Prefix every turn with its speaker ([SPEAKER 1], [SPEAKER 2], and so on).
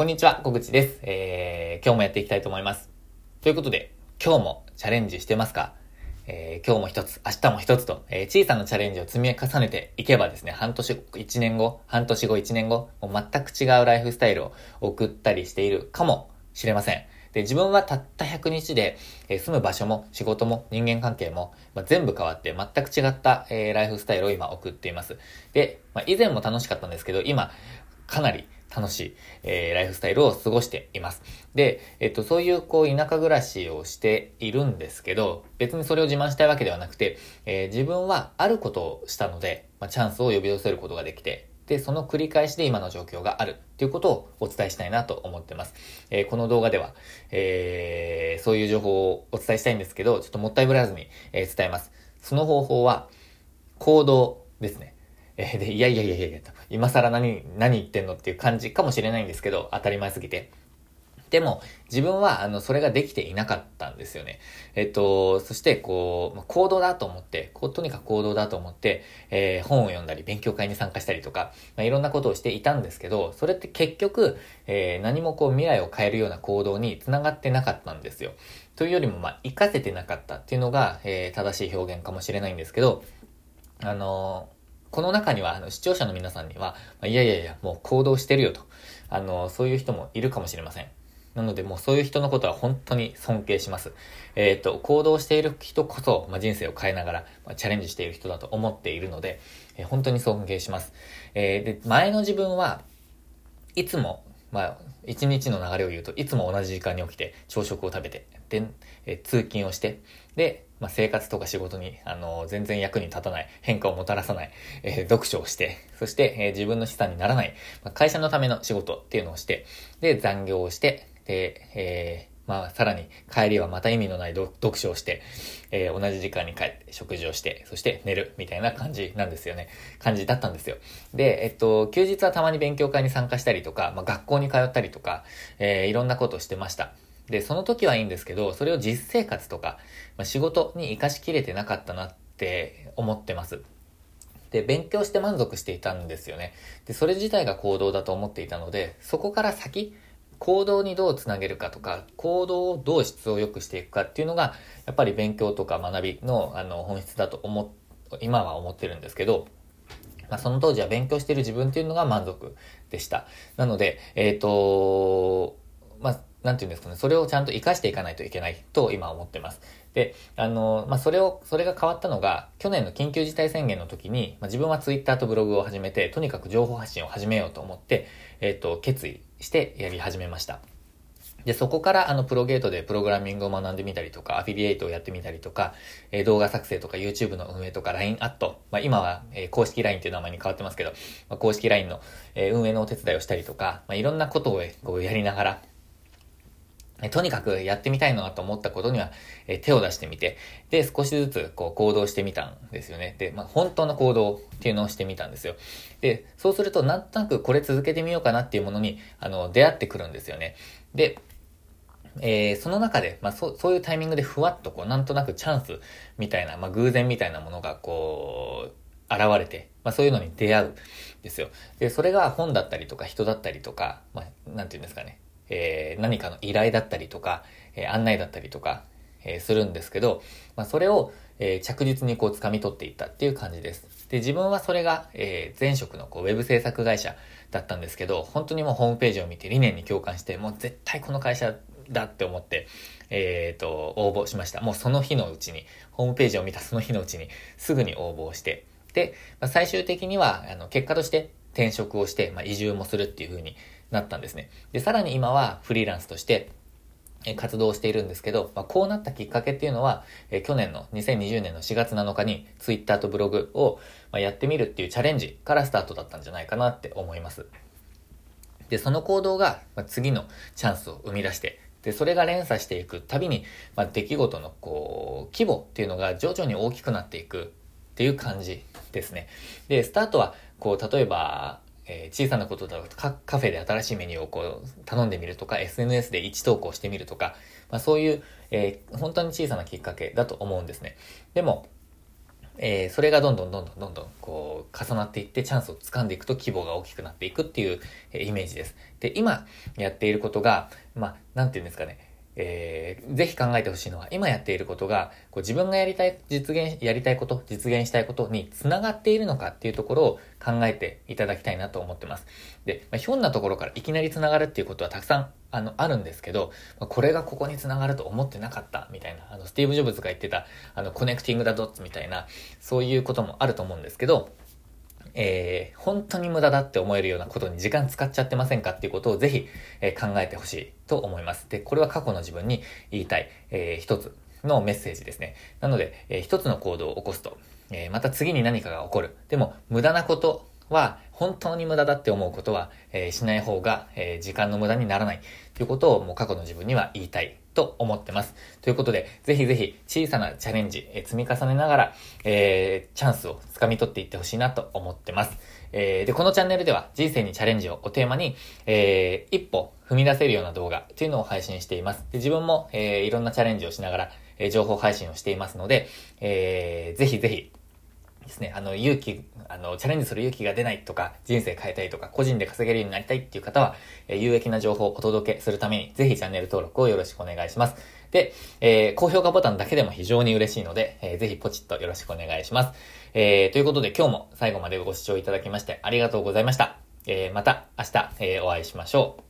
[SPEAKER 1] こんにちは、小口です。えー、今日もやっていきたいと思います。ということで、今日もチャレンジしてますか？えー、今日も一つ、明日も一つと、えー、小さなチャレンジを積み重ねていけばですね、半年、一年後、半年後、一年後、もう全く違うライフスタイルを送ったりしているかもしれません。で、自分はたった100日で、えー、住む場所も仕事も人間関係も、まあ、全部変わって全く違った、えー、ライフスタイルを今送っています。で、まあ、以前も楽しかったんですけど、今、かなり楽しい、えー、ライフスタイルを過ごしています。で、えっと、そういう、こう、田舎暮らしをしているんですけど、別にそれを自慢したいわけではなくて、えー、自分はあることをしたので、まあ、チャンスを呼び寄せることができて、で、その繰り返しで今の状況があるっていうことをお伝えしたいなと思ってます。えー、この動画では、えー、そういう情報をお伝えしたいんですけど、ちょっともったいぶらずに、え、伝えます。その方法は、行動ですね。えー、で、いやいやいやいやと、今更何、何言ってんのっていう感じかもしれないんですけど、当たり前すぎて。でも、自分は、あの、それができていなかったんですよね。えっと、そして、こう、行動だと思って、こう、とにかく行動だと思って、えー、本を読んだり、勉強会に参加したりとか、まあ、いろんなことをしていたんですけど、それって結局、えー、何もこう、未来を変えるような行動につながってなかったんですよ。というよりも、まあ、活かせてなかったっていうのが、えー、正しい表現かもしれないんですけど、あのーこの中には、あの、視聴者の皆さんには、まあ、いやいやいや、もう行動してるよと、あの、そういう人もいるかもしれません。なので、もうそういう人のことは本当に尊敬します。えっ、と、行動している人こそ、まあ、人生を変えながら、まあ、チャレンジしている人だと思っているので、えー、本当に尊敬します。えー、で、前の自分はいつも、まあ、一日の流れを言うといつも同じ時間に起きて朝食を食べて、で、え通勤をして、で、まあ、生活とか仕事に、あの全然役に立たない、変化をもたらさない、えー、読書をして、そして、えー、自分の資産にならない、まあ、会社のための仕事っていうのをして、で、残業をして、で、えー、まあ、さらに帰りはまた意味のない読書をして、えー、同じ時間に帰って食事をして、そして寝るみたいな感じなんですよね。感じだったんですよ。で、えっと、休日はたまに勉強会に参加したりとか、まあ、学校に通ったりとか、えー、いろんなことをしてました。で、その時はいいんですけど、それを実生活とか、まあ、仕事に活かしきれてなかったなって思ってます。で、勉強して満足していたんですよね。で、それ自体が行動だと思っていたので、そこから先、行動にどうつなげるかとか、行動をどう質を良くしていくかっていうのが、やっぱり勉強とか学びのあの本質だと思、今は思ってるんですけど、まあ、その当時は勉強してる自分っていうのが満足でした。なので、えっ、ー、とまあ、なんていうんですかね、それをちゃんと活かしていかないといけないと今思ってます。で、あの、まあ、それを、それが変わったのが、去年の緊急事態宣言の時に、まあ、自分はツイッターとブログを始めて、とにかく情報発信を始めようと思って、えっ、ー、と、決意してやり始めました。で、そこから、あの、プロゲートでプログラミングを学んでみたりとか、アフィリエイトをやってみたりとか、えー、動画作成とか YouTube の運営とか LINE アット、まあ、今は、えー、公式 LINE っていう名前に変わってますけど、まあ、公式 LINE の、えー、運営のお手伝いをしたりとか、まあ、いろんなことを、こうやりながら、とにかくやってみたいなと思ったことには、え手を出してみて、で、少しずつこう行動してみたんですよね。で、まあ、本当の行動っていうのをしてみたんですよ。で、そうするとなんとなくこれ続けてみようかなっていうものに、あの、出会ってくるんですよね。で、えー、その中で、まあ、そ、そういうタイミングでふわっとこう、なんとなくチャンスみたいな、まあ、偶然みたいなものがこう、現れて、まあ、そういうのに出会うんですよ。で、それが本だったりとか人だったりとか、まあ、なんていうんですかね。えー、何かの依頼だったりとか、えー、案内だったりとか、えー、するんですけど、まあ、それを、えー、着実にこう掴み取っていったっていう感じです。で、自分はそれが、えー、前職のこうウェブ制作会社だったんですけど、本当にもうホームページを見て理念に共感して、もう絶対この会社だって思って、えっ、ー、と、応募しました。もうその日のうちに、ホームページを見たその日のうちに、すぐに応募をして、で、まあ、最終的には、あの、結果として転職をして、まあ、移住もするっていう風になったんですね。で、さらに今はフリーランスとして、活動しているんですけど、まあ、こうなったきっかけっていうのは、え去年の2020年の4月7日に Twitter とブログを、まやってみるっていうチャレンジからスタートだったんじゃないかなって思います。で、その行動が、ま次のチャンスを生み出して、で、それが連鎖していくたびに、まあ、出来事のこう、規模っていうのが徐々に大きくなっていくっていう感じですね。で、スタートは、こう、例えば、えー、小さなことだろうとカカフェで新しいメニューをこう頼んでみるとか、SNS で1投稿してみるとか、まあ、そういう、えー、本当に小さなきっかけだと思うんですね。でも、えー、それがどんどんどんどんどんどんこう重なっていってチャンスを掴んでいくと規模が大きくなっていくっていう、えー、イメージです。で、今やっていることが、まあ、なんていうんですかね、えー、ぜひ考えてほしいのは、今やっていることが、こう自分がやりたい、実現、やりたいこと、実現したいことに繋がっているのかっていうところを考えていただきたいなと思ってます。で、まあ、ひょんなところからいきなり繋がるっていうことはたくさん、あの、あるんですけど、ま、これがここに繋がると思ってなかった、みたいな、あの、スティーブ・ジョブズが言ってた、あの、 connecting the dots みたいな、そういうこともあると思うんですけど、えー、本当に無駄だって思えるようなことに時間使っちゃってませんかっていうことをぜひ、えー、考えてほしいと思います。で、これは過去の自分に言いたい、えー、一つのメッセージですね。なので、えー、一つの行動を起こすと、えー、また次に何かが起こる。でも、無駄なことは、本当に無駄だって思うことは、えー、しない方が、えー、時間の無駄にならない。ということをもう過去の自分には言いたいと思ってます。ということで、ぜひぜひ小さなチャレンジ、え、積み重ねながら、えー、チャンスを掴み取っていってほしいなと思ってます。えー、で、このチャンネルでは人生にチャレンジをおテーマに、えー、一歩踏み出せるような動画というのを配信しています。で自分も、えー、いろんなチャレンジをしながら、え、情報配信をしていますので、えー、ぜひぜひですね、あの、勇気、あの、チャレンジする勇気が出ないとか、人生変えたいとか、個人で稼げるようになりたいっていう方は、え、有益な情報をお届けするために、ぜひチャンネル登録をよろしくお願いします。で、えー、高評価ボタンだけでも非常に嬉しいので、えー、ぜひポチッとよろしくお願いします。えー、ということで今日も最後までご視聴いただきましてありがとうございました。えー、また明日、えー、お会いしましょう。